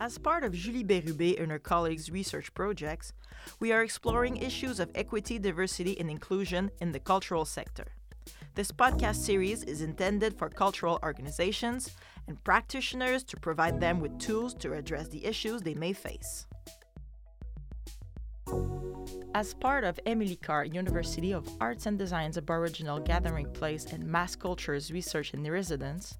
As part of Julie Bérubé and her colleagues' research projects, we are exploring issues of equity, diversity, and inclusion in the cultural sector. This podcast series is intended for cultural organizations and practitioners to provide them with tools to address the issues they may face. As part of Emily Carr University of Arts and Design's Aboriginal Gathering Place and Mass Cultures Research in Residence,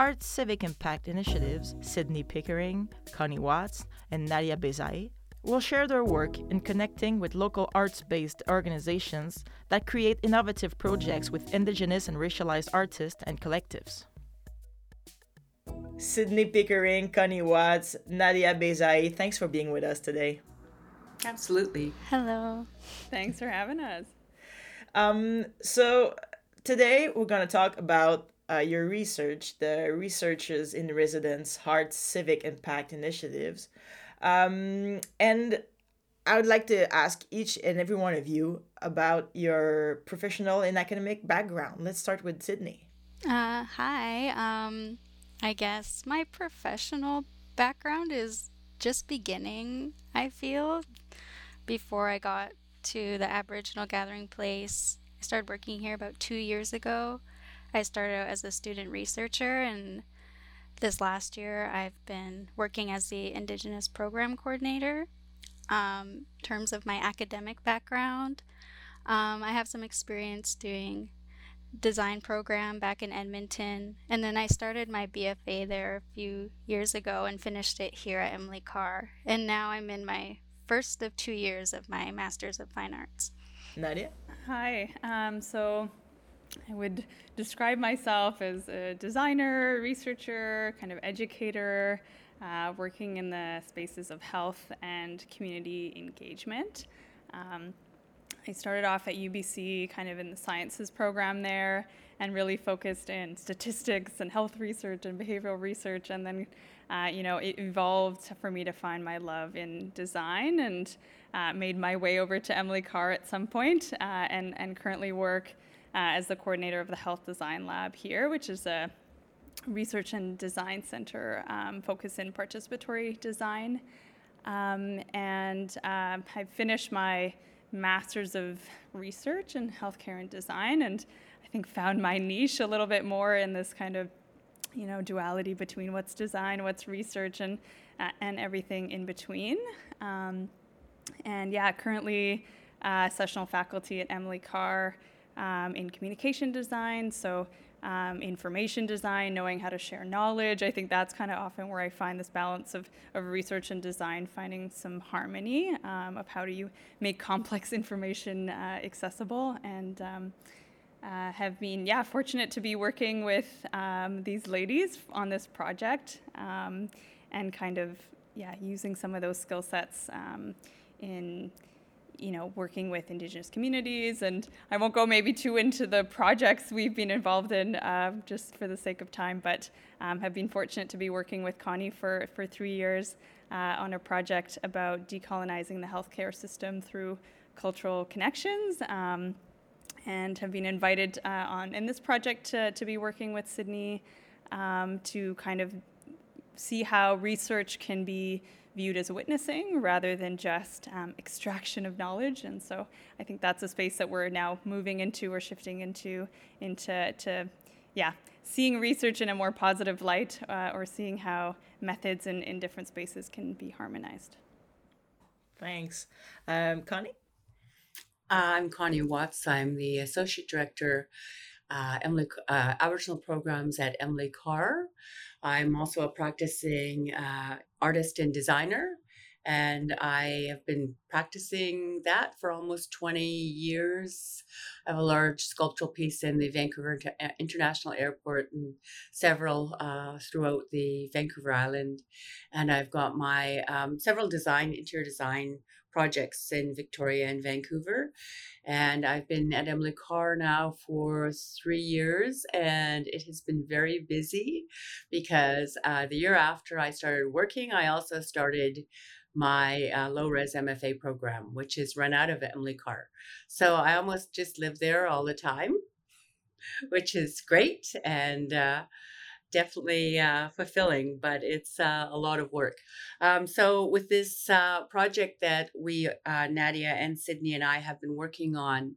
Arts Civic Impact Initiatives, Sydney Pickering, Connie Watts, and Nadia Beyzaei, will share their work in connecting with local arts based organizations that create innovative projects with Indigenous and racialized artists and collectives. Sydney Pickering, Connie Watts, Nadia Beyzaei, thanks for being with us today. Absolutely. Hello. Thanks for having us. Um, so today we're going to talk about uh, your research, the Researchers in Residence Art Civic Impact Initiatives. Um, and I would like to ask each and every one of you about your professional and academic background. Let's start with Sydney. Uh, hi. Um, I guess my professional background is just beginning, I feel. Before I got to the Aboriginal Gathering Place, I started working here about two years ago. I started out as a student researcher, and this last year I've been working as the Indigenous Program Coordinator. Um, in terms of my academic background, um, I have some experience doing design program back in Edmonton. And then I started my BFA there a few years ago and finished it here at Emily Carr. And now I'm in my first of two years of my Master's of Fine Arts. Nadia? Hi. Um, so I would describe myself as a designer, researcher, kind of educator, uh, working in the spaces of health and community engagement. Um, I started off at UBC kind of in the sciences program there and really focused in statistics and health research and behavioral research. And then, uh, you know, it evolved for me to find my love in design and uh, made my way over to Emily Carr at some point, uh, and, and currently work uh, as the coordinator of the Health Design Lab here, which is a research and design center um, focused in participatory design. Um, and um, I finished my master's of research in healthcare and design and i think found my niche a little bit more in this kind of you know duality between what's design what's research and uh, and everything in between um, and yeah currently uh, sessional faculty at emily carr um, in communication design so um, information design, knowing how to share knowledge. I think that's kind of often where I find this balance of, of research and design, finding some harmony um, of how do you make complex information uh, accessible. And um, uh, have been, yeah, fortunate to be working with um, these ladies on this project um, and kind of, yeah, using some of those skill sets um, in you know, working with Indigenous communities. And I won't go maybe too into the projects we've been involved in uh, just for the sake of time, but um, have been fortunate to be working with Connie for, for three years uh, on a project about decolonizing the healthcare system through cultural connections. Um, and have been invited uh, on in this project to, to be working with Sydney um, to kind of see how research can be viewed as witnessing rather than just um, extraction of knowledge. And so I think that's a space that we're now moving into or shifting into, into to, yeah, seeing research in a more positive light uh, or seeing how methods in, in different spaces can be harmonized. Thanks. Um, Connie? Uh, I'm Connie Watts. I'm the Associate Director, uh, Emily, uh, Aboriginal Programs at Emily Carr. I'm also a practicing uh, artist and designer, and I have been practicing that for almost 20 years. I have a large sculptural piece in the Vancouver uh, International Airport and several uh, throughout the Vancouver Island. And I've got my um, several design, interior design projects in Victoria and Vancouver. And I've been at Emily Carr now for three years, and it has been very busy because uh, the year after I started working, I also started my uh, low res MFA program, which is run out of Emily Carr. So I almost just live there all the time, which is great. And uh, definitely uh, fulfilling, but it's uh, a lot of work. Um, so, with this uh, project that we, uh, Nadia and Sydney and I have been working on,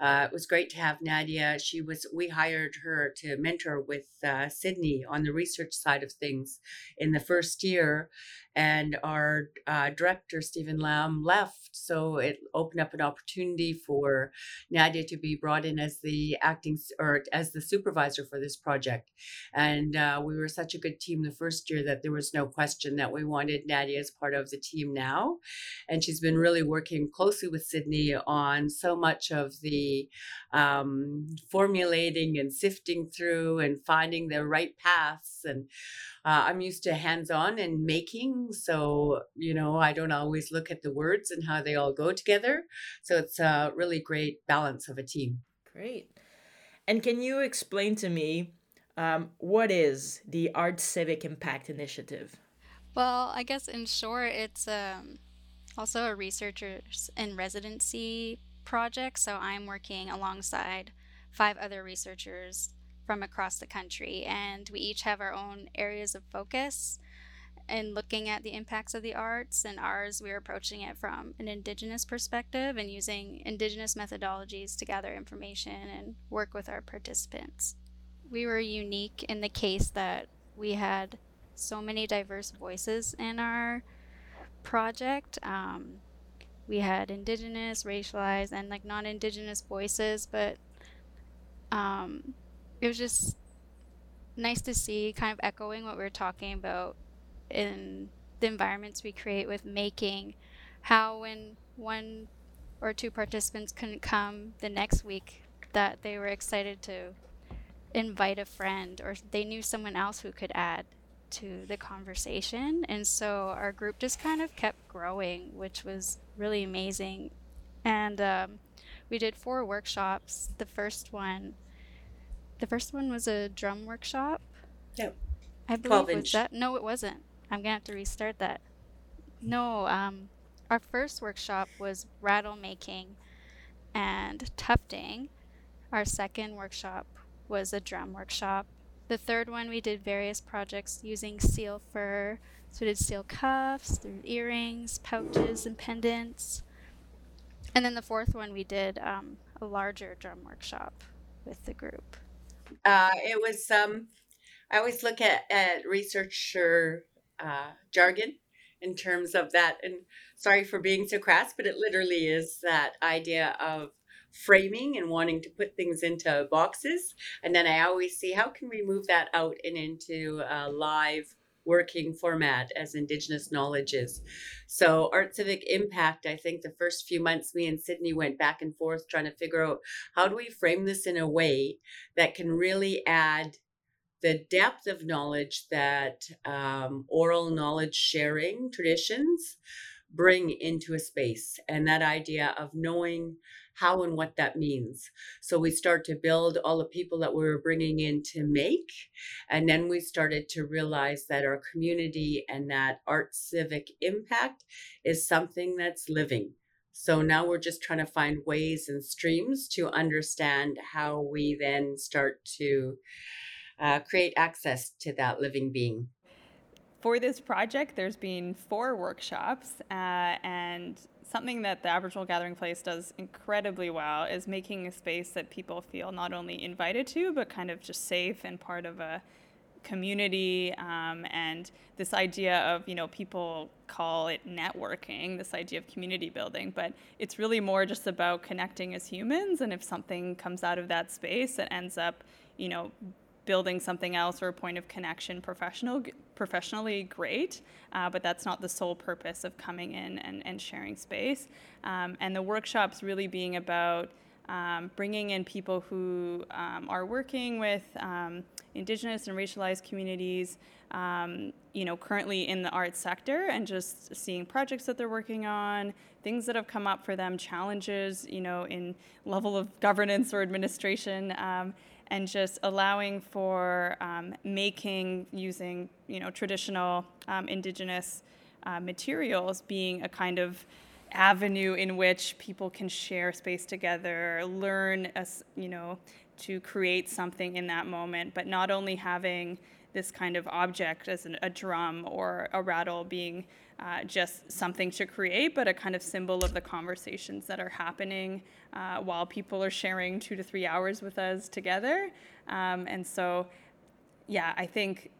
uh, it was great to have Nadia. She was, we hired her to mentor with uh, Sydney on the research side of things in the first year and our director Stephen Lamb left, so it opened up an opportunity for Nadia to be brought in as the acting or as the supervisor for this project. And uh, we were such a good team the first year that there was no question that we wanted Nadia as part of the team now. And she's been really working closely with Sydney on so much of the um, formulating and sifting through and finding the right paths and uh, I'm used to hands on and making. So, you know, I don't always look at the words and how they all go together. So it's a really great balance of a team. Great. And can you explain to me um, what is the Art Civic Impact Initiative? Well, I guess in short, it's um, also a researchers in residency project. So I'm working alongside five other researchers from across the country, and we each have our own areas of focus in looking at the impacts of the arts. And ours, we're approaching it from an Indigenous perspective and using Indigenous methodologies to gather information and work with our participants. We were unique in the case that we had so many diverse voices in our project. Um, we had indigenous, racialized, and like non indigenous voices, but um, it was just nice to see, kind of echoing what we are talking about in the environments we create with making, how when one or two participants couldn't come the next week, that they were excited to invite a friend or they knew someone else who could add to the conversation. And so our group just kind of kept growing, which was really amazing. And um, we did four workshops. The first one the first one was a drum workshop. Yep. I believe was that. No, it wasn't. I'm gonna have to restart that. No, um, our first workshop was rattle making and tufting. Our second workshop was a drum workshop. The third one we did various projects using seal fur. So we did seal cuffs, earrings, pouches, and pendants. And then the fourth one we did um, a larger drum workshop with the group. Uh, it was um, I always look at at researcher uh, jargon in terms of that. And sorry for being so crass, but it literally is that idea of framing and wanting to put things into boxes. And then I always see how can we move that out and into a live working format as Indigenous knowledges. So, Art Civic Impact, I think the first few months, me and Sydney went back and forth trying to figure out how do we frame this in a way that can really add the depth of knowledge that um, oral knowledge sharing traditions bring into a space and that idea of knowing how and what that means. So we start to build all the people that we were bringing in to make. And then we started to realize that our community and that art civic impact is something that's living. So now we're just trying to find ways and streams to understand how we then start to uh, create access to that living being. For this project, there's been four workshops, uh, and something that the Aboriginal Gathering Place does incredibly well is making a space that people feel not only invited to, but kind of just safe and part of a community um, and this idea of you know people call it networking this idea of community building but it's really more just about connecting as humans and if something comes out of that space that ends up you know building something else or a point of connection professional professionally great uh, but that's not the sole purpose of coming in and, and sharing space. Um, and the workshops really being about um, bringing in people who um, are working with um, indigenous and racialized communities um, you know currently in the arts sector and just seeing projects that they're working on things that have come up for them challenges you know in level of governance or administration um, and just allowing for um, making using you know traditional um, indigenous uh, materials being a kind of avenue in which people can share space together, learn as you know to create something in that moment, but not only having this kind of object as an, a drum or a rattle being uh, just something to create, but a kind of symbol of the conversations that are happening uh, while people are sharing two to three hours with us together. Um, and so, yeah, I think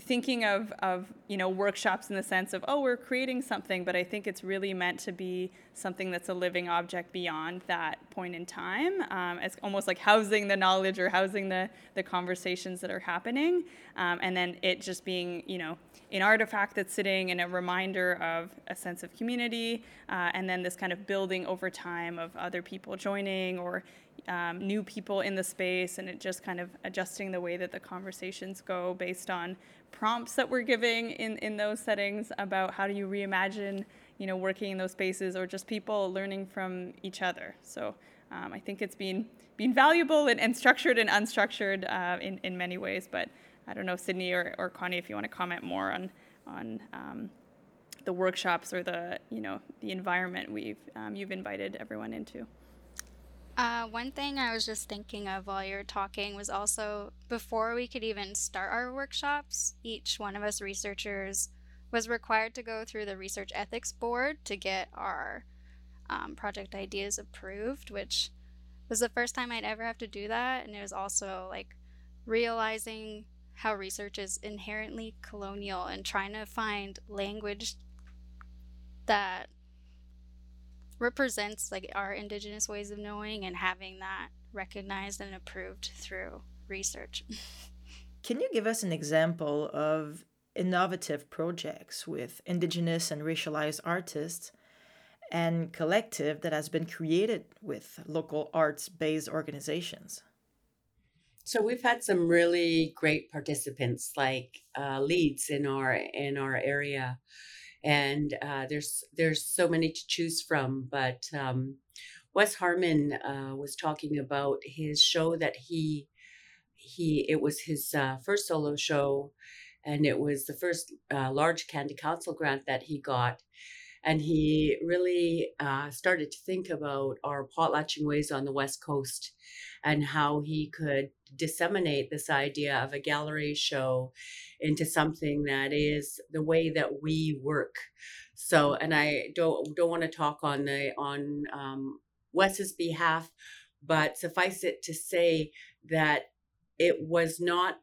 thinking of, of you know workshops in the sense of oh we're creating something but i think it's really meant to be something that's a living object beyond that point in time um, it's almost like housing the knowledge or housing the, the conversations that are happening. Um, and then it just being you know an artifact that's sitting and a reminder of a sense of community uh, and then this kind of building over time of other people joining or um, new people in the space and it just kind of adjusting the way that the conversations go based on prompts that we're giving in, in those settings about how do you reimagine you know working in those spaces or just people learning from each other. So um, i think it's been been valuable and, and structured and unstructured uh, in, in many ways but i don't know sydney or, or connie if you want to comment more on on um, the workshops or the you know the environment we've um, you've invited everyone into uh, one thing I was just thinking of while you were talking was also before we could even start our workshops, each one of us researchers was required to go through the Research Ethics Board to get our um, project ideas approved, which was the first time I'd ever have to do that. And it was also like realizing how research is inherently colonial and trying to find language that represents like our indigenous ways of knowing and having that recognized and approved through research. Can you give us an example of innovative projects with indigenous and racialized artists and collective that has been created with local arts based organizations? So we've had some really great participants like uh, leads in our in our area and uh, there's there's so many to choose from. But um, Wes Harmon uh, was talking about his show that he he it was his uh, first solo show, and it was the first uh, large Canada Council grant that he got. And he really uh, started to think about our potlatching ways on the West Coast and how he could disseminate this idea of a gallery show into something that is the way that we work. So, and I don't don't want to talk on the on um, Wes's behalf, but suffice it to say that it was not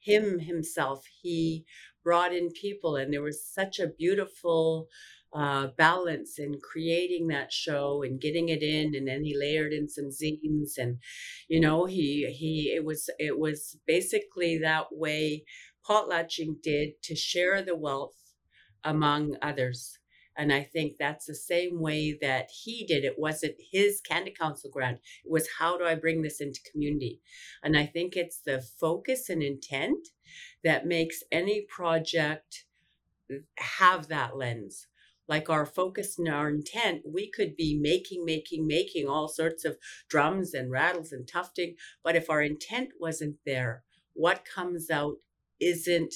him himself. He brought in people, and there was such a beautiful uh, balance in creating that show and getting it in and then he layered in some zines and you know he he it was it was basically that way potlatching did to share the wealth among others and I think that's the same way that he did. It wasn't his Canada Council grant. It was how do I bring this into community? And I think it's the focus and intent that makes any project have that lens like our focus and our intent, we could be making, making, making all sorts of drums and rattles and tufting. But if our intent wasn't there, what comes out isn't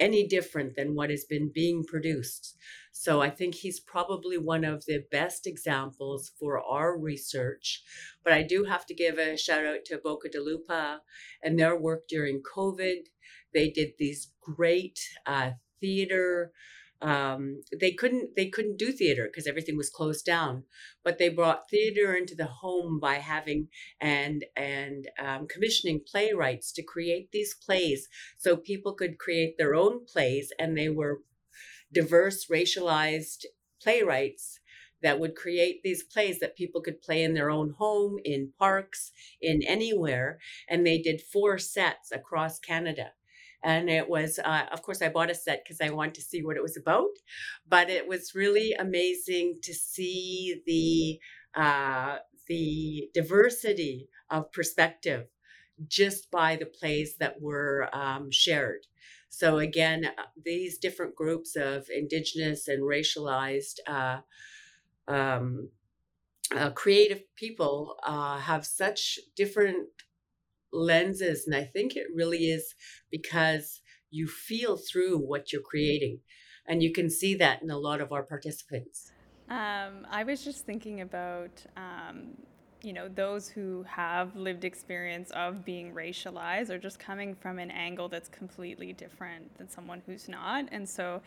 any different than what has been being produced. So I think he's probably one of the best examples for our research. But I do have to give a shout out to Boca del Lupo and their work during COVID. They did these great uh, theater um, they couldn't they couldn't do theater because everything was closed down but they brought theater into the home by having and and um, commissioning playwrights to create these plays so people could create their own plays and they were diverse racialized playwrights that would create these plays that people could play in their own home in parks in anywhere and they did four sets across canada and it was uh, of course i bought a set because i wanted to see what it was about but it was really amazing to see the uh, the diversity of perspective just by the plays that were um, shared. So again uh, these different groups of indigenous and racialized uh, um, uh, creative people uh, have such different lenses. And I think it really is because you feel through what you're creating. And you can see that in a lot of our participants. Um, I was just thinking about um, you know, those who have lived experience of being racialized or just coming from an angle that's completely different than someone who's not. And so,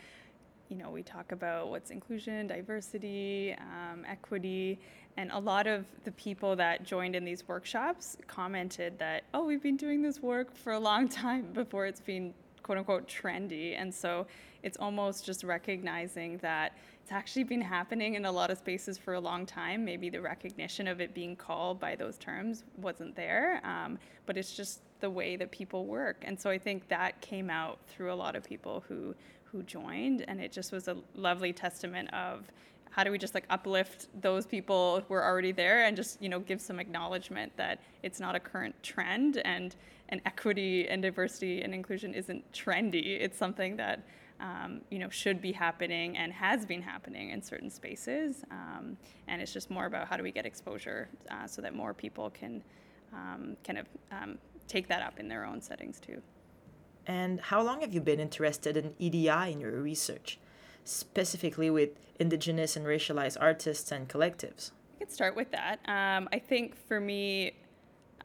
you know, we talk about what's inclusion, diversity, um, equity, and a lot of the people that joined in these workshops commented that, oh, we've been doing this work for a long time before it's been quote unquote trendy. And so it's almost just recognizing that it's actually been happening in a lot of spaces for a long time. Maybe the recognition of it being called by those terms wasn't there, um, but it's just the way that people work. And so I think that came out through a lot of people who who joined, and it just was a lovely testament of how do we just like uplift those people who are already there and just you know give some acknowledgement that it's not a current trend and and equity and diversity and inclusion isn't trendy. It's something that um, you know, should be happening and has been happening in certain spaces. Um, and it's just more about how do we get exposure uh, so that more people can um, kind of um, take that up in their own settings too. And how long have you been interested in EDI in your research, specifically with Indigenous and racialized artists and collectives? I could start with that. Um, I think for me,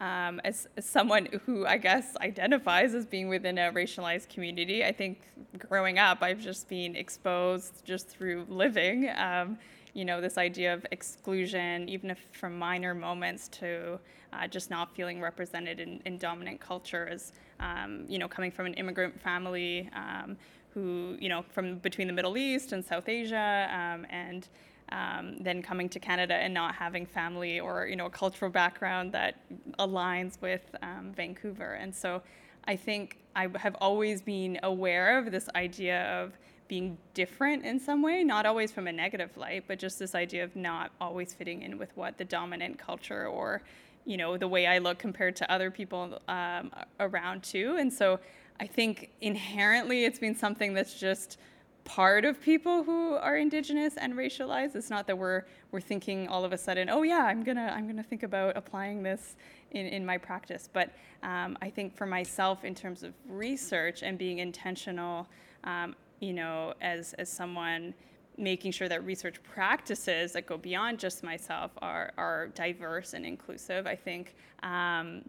um, as, as, someone who I guess identifies as being within a racialized community, I think growing up, I've just been exposed just through living, um, you know, this idea of exclusion, even if from minor moments to uh, just not feeling represented in, in dominant cultures, um, you know, coming from an immigrant family um, who, you know, from between the Middle East and South Asia um, and um, then coming to Canada and not having family or you know a cultural background that aligns with um, Vancouver. And so I think I have always been aware of this idea of being different in some way, not always from a negative light, but just this idea of not always fitting in with what the dominant culture or you know the way I look compared to other people um, around too. And so I think inherently it's been something that's just part of people who are indigenous and racialized. It's not that we're we're thinking all of a sudden, oh yeah, I'm gonna I'm gonna think about applying this in, in my practice. But um, I think for myself, in terms of research and being intentional, um, you know, as as someone making sure that research practices that go beyond just myself are are diverse and inclusive. I think. Um,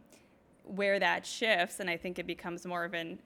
where that shifts, and I think it becomes more of an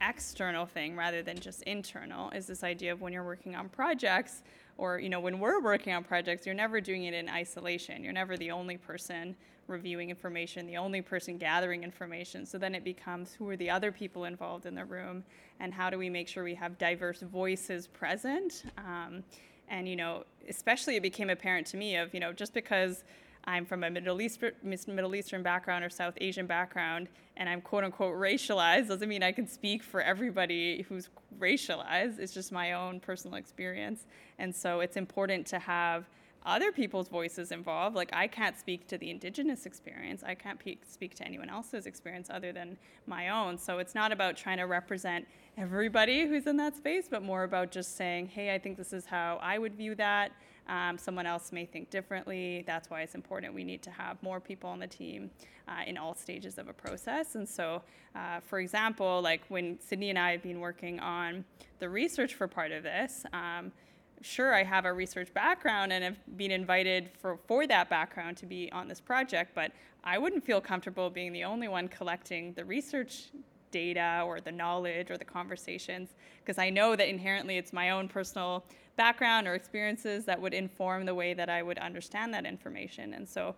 external thing rather than just internal is this idea of when you're working on projects or you know when we're working on projects you're never doing it in isolation. You're never the only person reviewing information the only person gathering information. So then it becomes who are the other people involved in the room and how do we make sure we have diverse voices present? Um, and you know especially it became apparent to me of you know just because I'm from a Middle, East, Middle Eastern background or South Asian background, and I'm quote unquote racialized, doesn't mean I can speak for everybody who's racialized. It's just my own personal experience. And so it's important to have other people's voices involved. Like, I can't speak to the Indigenous experience, I can't pe- speak to anyone else's experience other than my own. So it's not about trying to represent everybody who's in that space, but more about just saying, hey, I think this is how I would view that. Um, someone else may think differently. That's why it's important. We need to have more people on the team uh, in all stages of a process. And so, uh, for example, like when Sydney and I have been working on the research for part of this, um, sure, I have a research background and have been invited for, for that background to be on this project, but I wouldn't feel comfortable being the only one collecting the research data or the knowledge or the conversations because I know that inherently it's my own personal background or experiences that would inform the way that I would understand that information. And so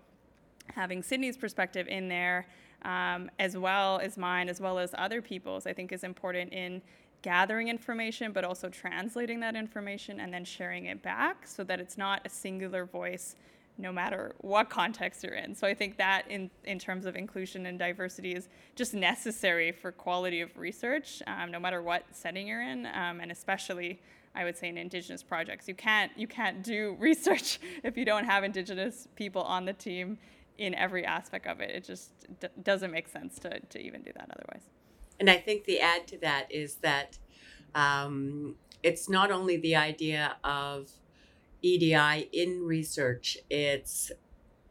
having Sydney's perspective in there, um, as well as mine, as well as other people's, I think is important in gathering information, but also translating that information and then sharing it back so that it's not a singular voice no matter what context you're in. So I think that in, in terms of inclusion and diversity is just necessary for quality of research, um, no matter what setting you're in, um, and especially I would say in indigenous projects. You can't you can't do research if you don't have indigenous people on the team in every aspect of it. It just d- doesn't make sense to, to even do that otherwise. And I think the add to that is that um, it's not only the idea of EDI in research, it's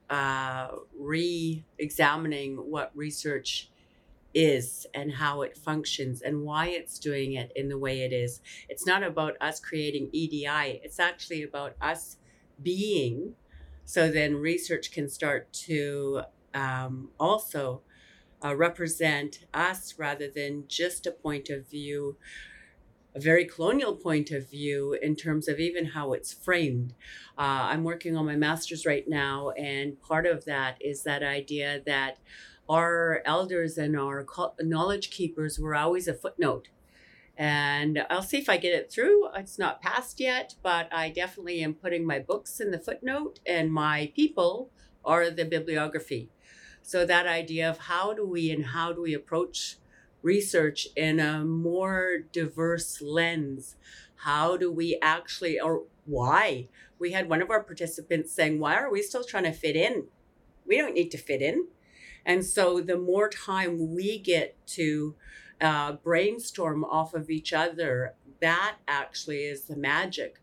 uh, re examining what research is and how it functions and why it's doing it in the way it is. It's not about us creating EDI, it's actually about us being So then research can start to um, also uh, represent us rather than just a point of view, a very colonial point of view in terms of even how it's framed. Uh, I'm working on my master's right now, and part of that is that idea that our elders and our knowledge keepers were always a footnote and I'll see if I get it through. It's not passed yet, but I definitely am putting my books in the footnote, and my people are the bibliography. So, that idea of how do we and how do we approach research in a more diverse lens? How do we actually, or why? We had one of our participants saying, Why are we still trying to fit in? We don't need to fit in. And so, the more time we get to uh, brainstorm off of each other, that actually is the magic.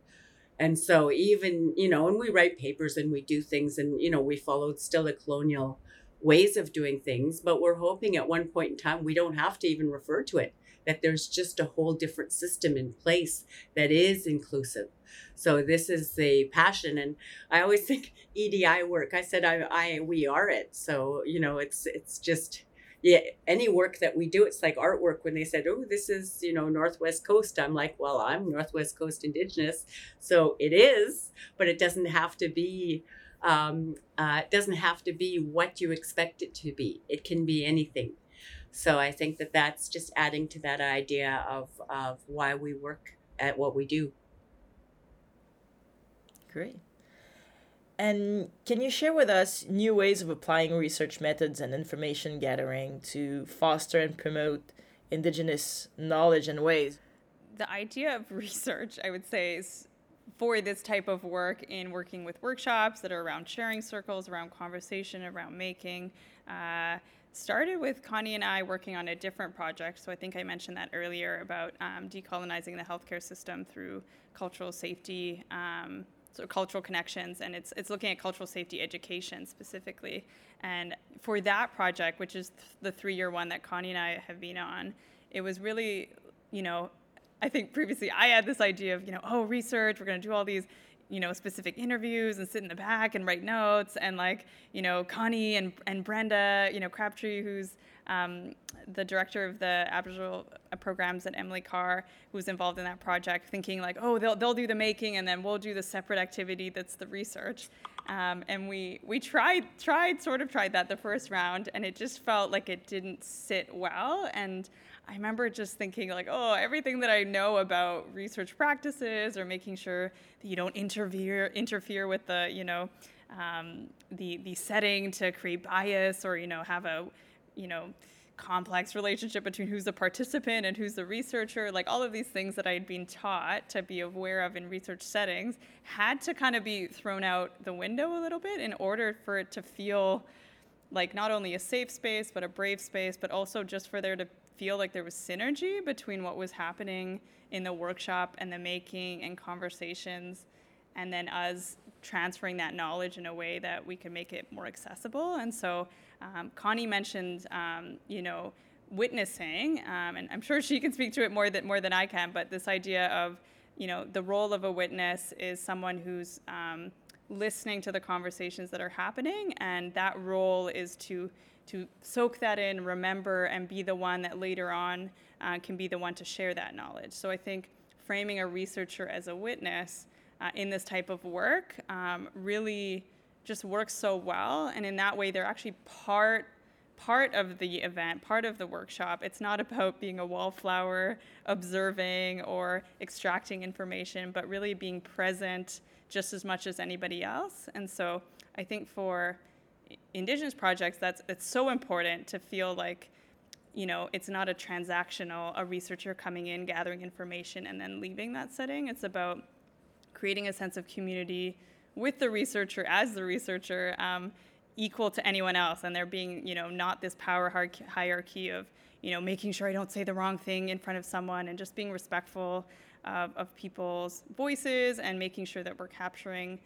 And so even, you know, and we write papers and we do things and, you know, we followed still the colonial ways of doing things, but we're hoping at one point in time we don't have to even refer to it, that there's just a whole different system in place that is inclusive. So this is the passion. And I always think EDI work, I said I, I we are it. So, you know, it's it's just yeah, any work that we do, it's like artwork. When they said, "Oh, this is you know Northwest Coast," I'm like, "Well, I'm Northwest Coast Indigenous, so it is, but it doesn't have to be. Um, uh, it doesn't have to be what you expect it to be. It can be anything." So I think that that's just adding to that idea of of why we work at what we do. Great. And can you share with us new ways of applying research methods and information gathering to foster and promote Indigenous knowledge and ways? The idea of research, I would say, is for this type of work in working with workshops that are around sharing circles, around conversation, around making. Uh, started with Connie and I working on a different project. So I think I mentioned that earlier about um, decolonizing the healthcare system through cultural safety. Um, so cultural connections, and it's it's looking at cultural safety education specifically. And for that project, which is the three-year one that Connie and I have been on, it was really, you know, I think previously I had this idea of, you know, oh, research, we're going to do all these, you know, specific interviews and sit in the back and write notes. And like, you know, Connie and, and Brenda, you know, Crabtree, who's um, the director of the Aboriginal uh, programs at Emily Carr, who was involved in that project, thinking like, oh, they'll, they'll do the making and then we'll do the separate activity that's the research. Um, and we, we tried, tried, sort of tried that the first round, and it just felt like it didn't sit well. And I remember just thinking like, oh, everything that I know about research practices or making sure that you don't interfere interfere with the, you know, um, the the setting to create bias or you know have a you know, complex relationship between who's the participant and who's the researcher, like all of these things that I had been taught to be aware of in research settings had to kind of be thrown out the window a little bit in order for it to feel like not only a safe space, but a brave space, but also just for there to feel like there was synergy between what was happening in the workshop and the making and conversations, and then us transferring that knowledge in a way that we could make it more accessible. And so um, Connie mentioned, um, you know, witnessing, um, and I'm sure she can speak to it more than more than I can. But this idea of, you know, the role of a witness is someone who's um, listening to the conversations that are happening, and that role is to to soak that in, remember, and be the one that later on uh, can be the one to share that knowledge. So I think framing a researcher as a witness uh, in this type of work um, really just works so well and in that way they're actually part part of the event part of the workshop it's not about being a wallflower observing or extracting information but really being present just as much as anybody else. And so i think for indigenous projects that's it's so important to feel like you know it's not a transactional a researcher coming in gathering information and then leaving that setting. It's about creating a sense of community with the researcher as the researcher um, equal to anyone else. And there being you know not this power hierarchy of you know making sure i don't say the wrong thing in front of someone and just being respectful of, of people's voices and making sure that we're capturing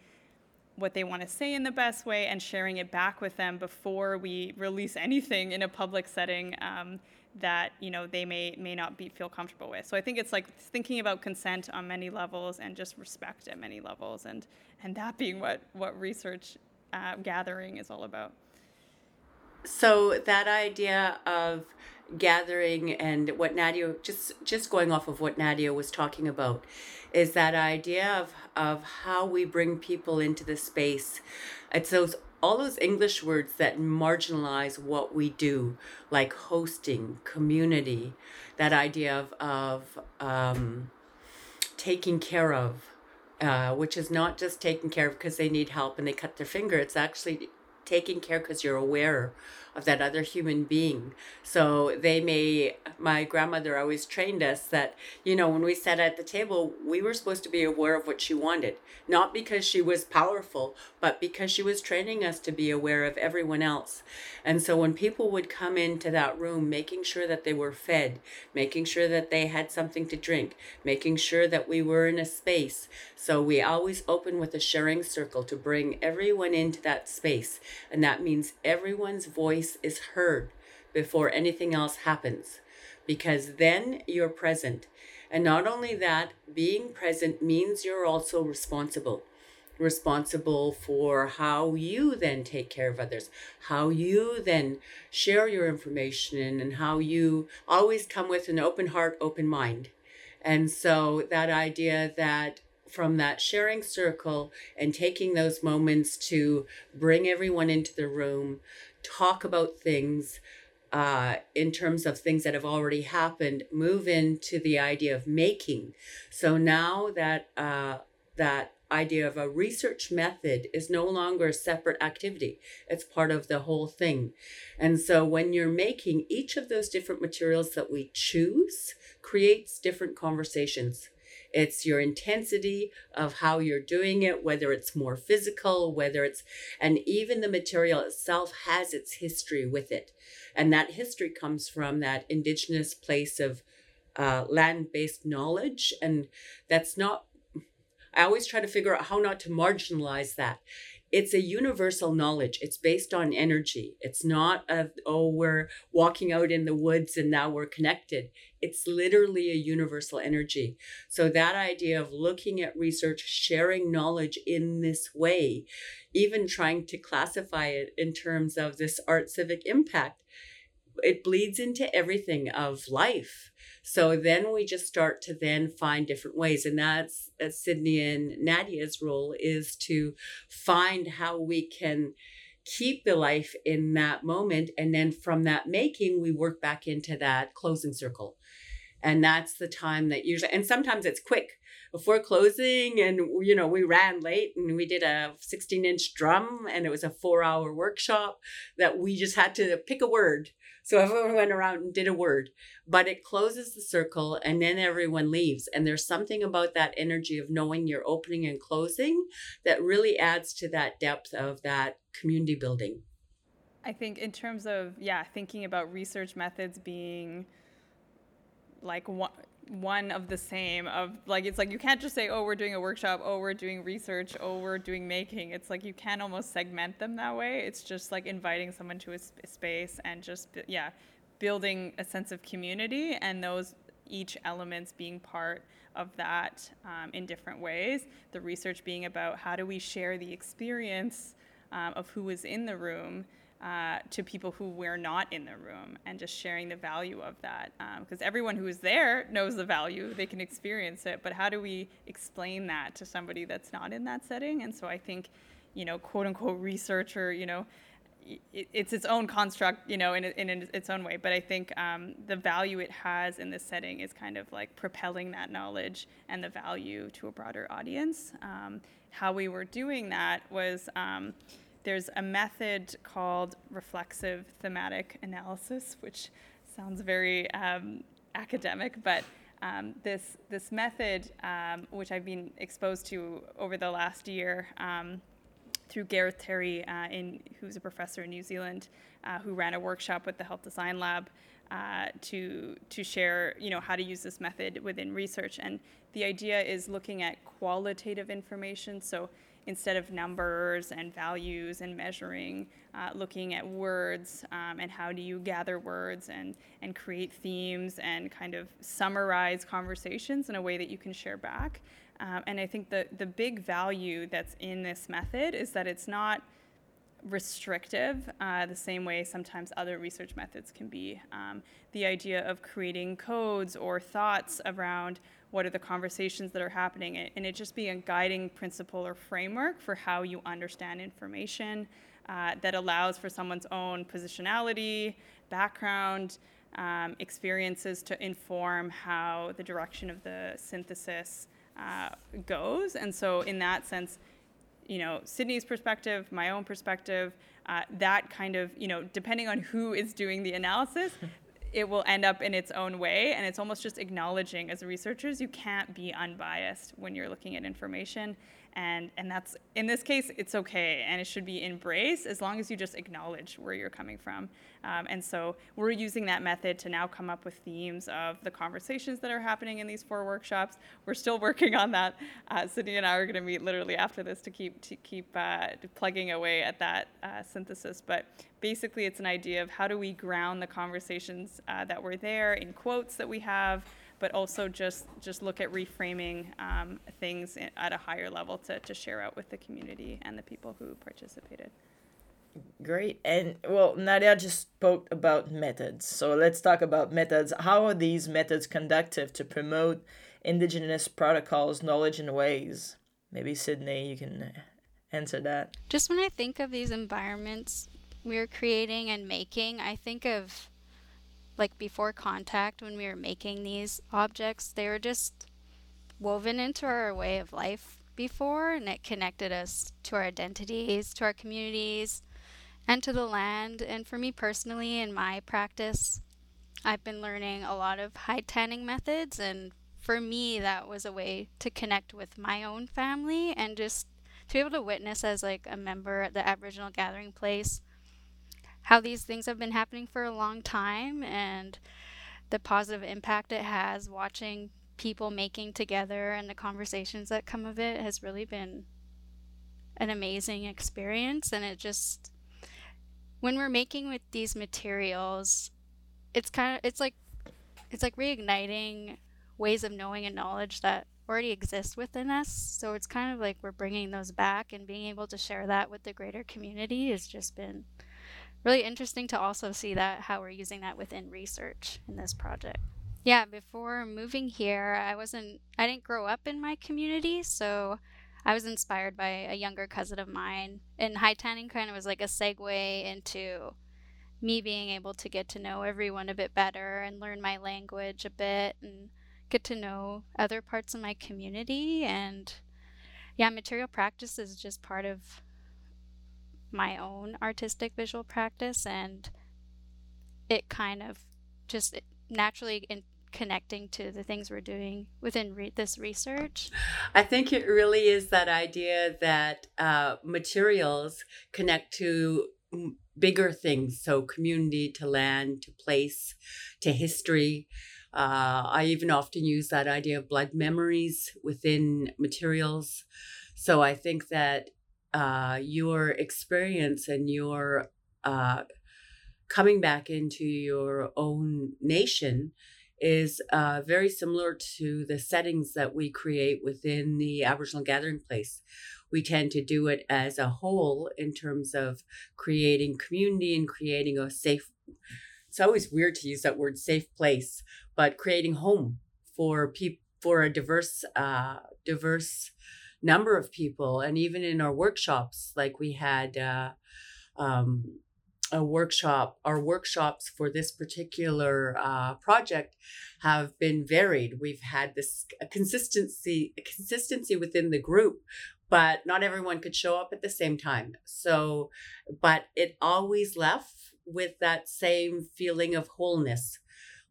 what they want to say in the best way and sharing it back with them before we release anything in a public setting um, that you know they may may not be feel comfortable with. So I think it's like thinking about consent on many levels and just respect at many levels, and and that being what what research uh, gathering is all about. So that idea of gathering and what Nadia just just going off of what Nadia was talking about is that idea of of how we bring people into the space. It's those all those English words that marginalize what we do, like hosting, community, that idea of of um, taking care of, uh, which is not just taking care of because they need help and they cut their finger. It's actually taking care because you're aware of that other human being. So they may, my grandmother always trained us that, you know, when we sat at the table, we were supposed to be aware of what she wanted, not because she was powerful, but because she was training us to be aware of everyone else. And so when people would come into that room, making sure that they were fed, making sure that they had something to drink, making sure that we were in a space. So we always open with a sharing circle to bring everyone into that space. And that means everyone's voice voice is heard before anything else happens, because then you're present. And not only that, being present means you're also responsible. Responsible for how you then take care of others, how you then share your information, and how you always come with an open heart, open mind. And so that idea that from that sharing circle and taking those moments to bring everyone into the room, talk about things uh, in terms of things that have already happened, move into the idea of making. So now that uh, that idea of a research method is no longer a separate activity. It's part of the whole thing. And so when you're making each of those different materials that we choose creates different conversations. It's your intensity of how you're doing it, whether it's more physical, whether it's, and even the material itself has its history with it. And that history comes from that indigenous place of uh, land based knowledge. And that's not, I always try to figure out how not to marginalize that it's a universal knowledge. It's based on energy. It's not a, oh, we're walking out in the woods and now we're connected. It's literally a universal energy. So that idea of looking at research, sharing knowledge in this way, even trying to classify it in terms of this art civic impact, it bleeds into everything of life so then we just start to then find different ways. And that's, that's Sydney and Nadia's role is to find how we can keep the life in that moment. And then from that making, we work back into that closing circle. And that's the time that usually, and sometimes it's quick before closing. And, you know, we ran late and we did a 16 inch drum and it was a four hour workshop that we just had to pick a word so everyone went around and did a word, but it closes the circle and then everyone leaves. And there's something about that energy of knowing you're opening and closing that really adds to that depth of that community building. I think in terms of yeah, thinking about research methods being like one one of the same of like it's like you can't just say oh we're doing a workshop. Oh we're doing research. Oh we're doing making. It's like you can almost segment them that way. It's just like inviting someone to a sp- space and just yeah building a sense of community and those each elements being part of that um, in different ways. The research being about how do we share the experience um, of who was in the room uh, to people who were not in the room and just sharing the value of that. Because um, everyone who is there knows the value, they can experience it, but how do we explain that to somebody that's not in that setting? And so I think, you know, quote unquote researcher, you know, it, it's its own construct, you know, in, in, in its own way. But I think um, the value it has in this setting is kind of like propelling that knowledge and the value to a broader audience. Um, how we were doing that was um, there's a method called reflexive thematic analysis, which sounds very um, academic, but um, this this method, um, which I've been exposed to over the last year um, through Gareth Terry, uh, in, who's a professor in New Zealand, uh, who ran a workshop with the Health Design Lab uh, to to share, you know, how to use this method within research. And the idea is looking at qualitative information, so instead of numbers and values and measuring, uh, looking at words um, and how do you gather words and, and create themes and kind of summarize conversations in a way that you can share back. Um, and I think the, the big value that's in this method is that it's not restrictive, uh, the same way sometimes other research methods can be. Um, the idea of creating codes or thoughts around what are the conversations that are happening, and it just be a guiding principle or framework for how you understand information uh, that allows for someone's own positionality, background, um, experiences to inform how the direction of the synthesis uh, goes. And so, in that sense, you know, Sydney's perspective, my own perspective, uh, that kind of, you know, depending on who is doing the analysis, it will end up in its own way. And it's almost just acknowledging as researchers, you can't be unbiased when you're looking at information and and that's in this case it's okay. And it should be embraced as long as you just acknowledge where you're coming from. Um, and so we're using that method to now come up with themes of the conversations that are happening in these four workshops. We're still working on that. Uh, Sydney and I are going to meet literally after this to keep to keep uh, plugging away at that uh, synthesis. But basically it's an idea of how do we ground the conversations uh, that were there in quotes that we have but also just just look at reframing um, things at a higher level to, to share out with the community and the people who participated. Great. And well, Nadia just spoke about methods. So let's talk about methods. How are these methods conductive to promote indigenous protocols, knowledge, and ways? Maybe Sydney, you can answer that. Just when I think of these environments we're creating and making, I think of like before contact when we were making these objects they were just woven into our way of life before and it connected us to our identities to our communities and to the land. And for me personally in my practice i've been learning a lot of hide tanning methods and for me that was a way to connect with my own family and just to be able to witness as like a member at the aboriginal gathering place how these things have been happening for a long time and the positive impact it has. Watching people making together and the conversations that come of it has really been an amazing experience. And it just when we're making with these materials it's kind of it's like it's like reigniting ways of knowing and knowledge that already exist within us. So it's kind of like we're bringing those back and being able to share that with the greater community has just been really interesting to also see that how we're using that within research in this project. Yeah, before moving here, I wasn't I didn't grow up in my community, so I was inspired by a younger cousin of mine. And hide tanning kind of was like a segue into me being able to get to know everyone a bit better and learn my language a bit and get to know other parts of my community and yeah, material practice is just part of my own artistic visual practice and it kind of just naturally in connecting to the things we're doing within re- this research. I think it really is that idea that uh, materials connect to bigger things. So community to land to place to history. Uh, i even often use that idea of blood memories within materials. So i think that uh, your experience and your uh, coming back into your own nation is uh, very similar to the settings that we create within the Aboriginal gathering place. We tend to do it as a whole in terms of creating community and creating a safe. It's always weird to use that word safe place, but creating home for people for a diverse, uh, diverse number of people and even in our workshops like we had uh, um, a workshop our workshops for this particular uh, project have been varied. We've had this consistency consistency within the group but not everyone could show up at the same time. So but it always left with that same feeling of wholeness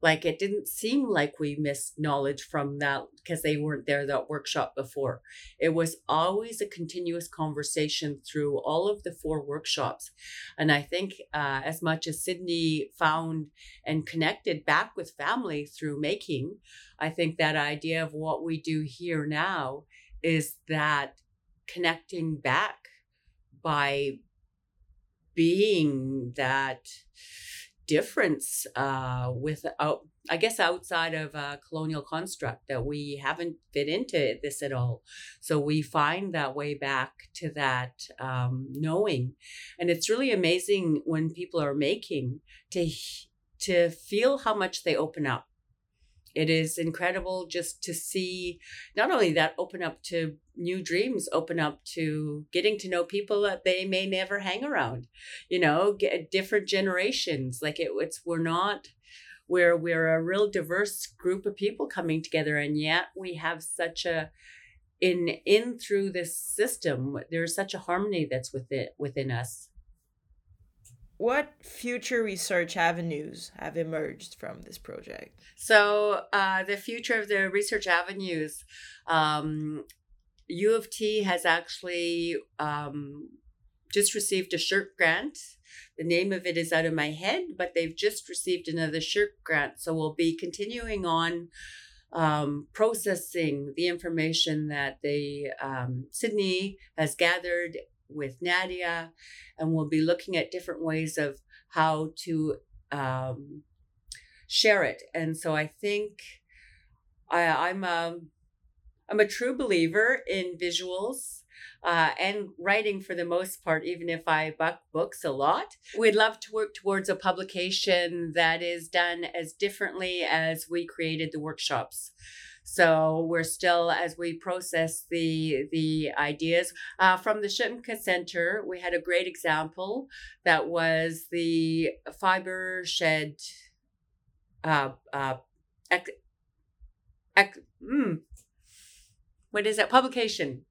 like it didn't seem like we missed knowledge from that because they weren't there that workshop before. It was always a continuous conversation through all of the four workshops. And I think uh, as much as Sydney found and connected back with family through making, I think that idea of what we do here now is that connecting back by being that difference uh, without, I guess, outside of a colonial construct that we haven't fit into this at all. So we find that way back to that um, knowing, and it's really amazing when people are making to to feel how much they open up it is incredible just to see not only that open up to new dreams open up to getting to know people that they may never hang around you know get different generations. Like it, it's we're not we're we're a real diverse group of people coming together and yet we have such a in in through this system there's such a harmony that's within within us what future research avenues have emerged from this project? So, uh, the future of the research avenues, um, U of T has actually um, just received a SSHRC grant. The name of it is out of my head, but they've just received another SSHRC grant. So, we'll be continuing on um, processing the information that the um, Sydney has gathered with Nadia, and we'll be looking at different ways of how to um, share it. And so I think I, I'm a, I'm a true believer in visuals. Uh, and writing for the most part, even if I buck books a lot. We'd love to work towards a publication that is done as differently as we created the workshops. So we're still as we process the the ideas uh, from the Shumka Center. We had a great example that was the fiber shed. Uh, uh, ec- ec- mm, what is that publication?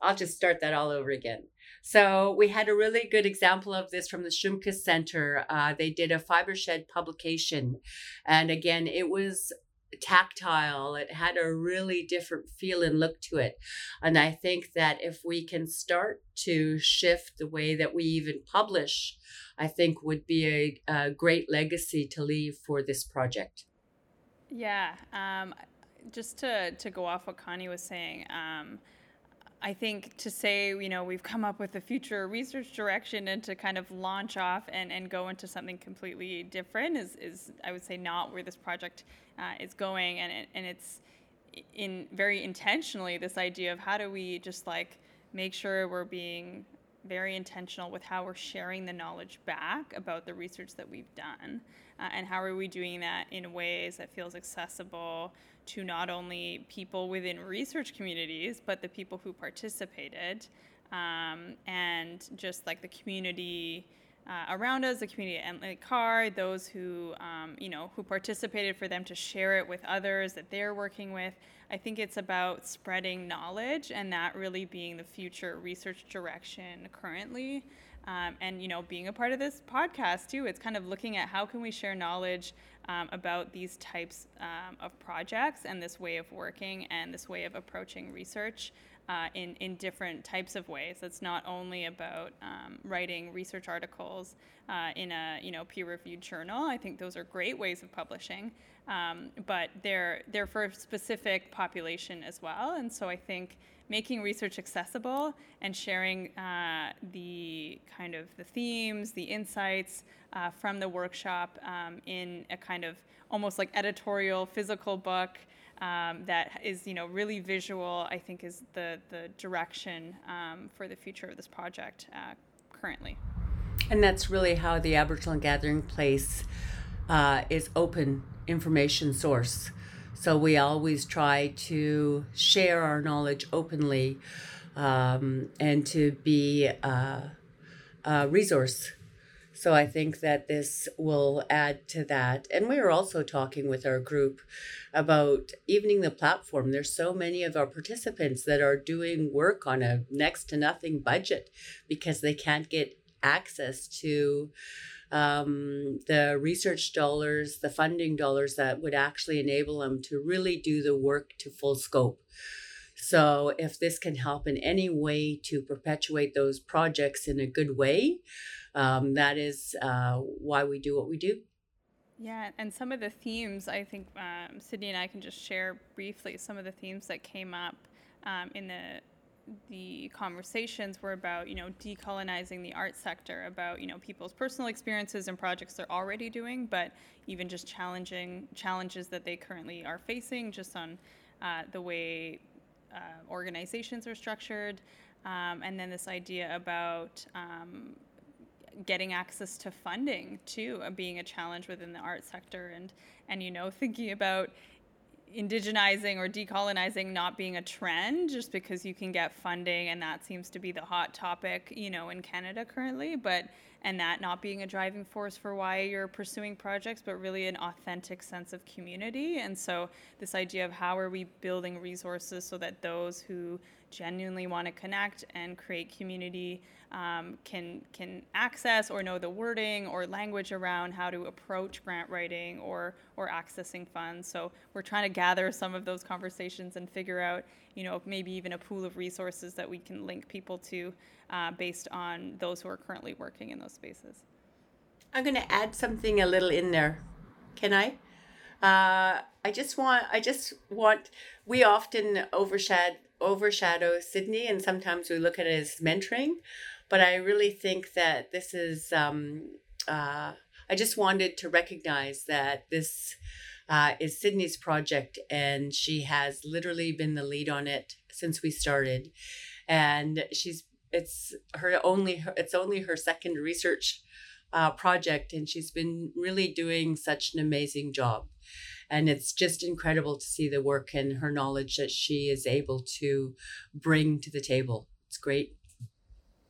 I'll just start that all over again. So we had a really good example of this from the Shumka Center. Uh, they did a fiber shed publication, and again, it was tactile. It had a really different feel and look to it. And I think that if we can start to shift the way that we even publish, I think would be a, a great legacy to leave for this project. Yeah. Um, just to, to go off what Connie was saying, um, I think to say, you know, we've come up with a future research direction and to kind of launch off and, and go into something completely different is, is, I would say, not where this project uh, is going. And, and it's in very intentionally this idea of how do we just like make sure we're being very intentional with how we're sharing the knowledge back about the research that we've done. Uh, and how are we doing that in ways that feels accessible to not only people within research communities, but the people who participated, um, and just like the community uh, around us, the community at Emily Carr, those who um, you know who participated for them to share it with others that they're working with. I think it's about spreading knowledge and that really being the future research direction currently. Um, and you know being a part of this podcast too it's kind of looking at how can we share knowledge um, about these types um, of projects and this way of working and this way of approaching research uh, in, in different types of ways. It's not only about um, writing research articles uh, in a you know peer-reviewed journal. I think those are great ways of publishing, um, but they're they're for a specific population as well. And so I think making research accessible and sharing uh, the kind of the themes, the insights uh, from the workshop um, in a kind of almost like editorial physical book um, that is you know really visual. I think is the the direction um, for the future of this project uh, currently. And that's really how the Aboriginal Gathering Place uh, is open information source. So we always try to share our knowledge openly um, and to be a, a resource. So I think that this will add to that. And we are also talking with our group about evening the platform. There's so many of our participants that are doing work on a next to nothing budget because they can't get access to um, the research dollars, the funding dollars that would actually enable them to really do the work to full scope. So, if this can help in any way to perpetuate those projects in a good way, um, that is uh, why we do what we do. Yeah, and some of the themes, I think um, Sydney and I can just share briefly some of the themes that came up um, in the the conversations were about you know decolonizing the art sector about you know people's personal experiences and projects they're already doing but even just challenging challenges that they currently are facing just on uh, the way uh, organizations are structured um, and then this idea about um, getting access to funding too uh, being a challenge within the art sector and and you know thinking about indigenizing or decolonizing not being a trend just because you can get funding and that seems to be the hot topic you know in canada currently but and that not being a driving force for why you're pursuing projects but really an authentic sense of community. And so this idea of how are we building resources so that those who genuinely want to connect and create community um, can can access or know the wording or language around how to approach grant writing or or accessing funds. So we're trying to gather some of those conversations and figure out, you know, maybe even a pool of resources that we can link people to uh, based on those who are currently working in those spaces. I'm going to add something a little in there. Can I? Uh, I just want. I just want. We often overshadow overshadow Sydney, and sometimes we look at it as mentoring. But I really think that this is, um, uh, I just wanted to recognize that this uh, is Sydney's project, and she has literally been the lead on it since we started. And she's, it's her only, it's only her second research uh, project, and she's been really doing such an amazing job. And it's just incredible to see the work and her knowledge that she is able to bring to the table. It's great.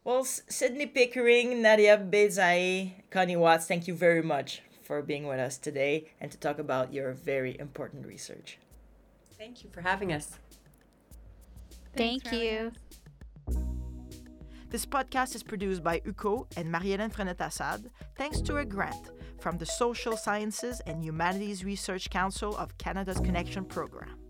Well, Sydney Pickering, Nadia Beyzaei, Connie Watts, thank you very much for being with us today and to talk about your very important research. Thank you for having us. Thank you. This podcast is produced by UCO and Marie-Hélène Frenette-Assad, thanks to a grant from the Social Sciences and Humanities Research Council of Canada's Connexion Program.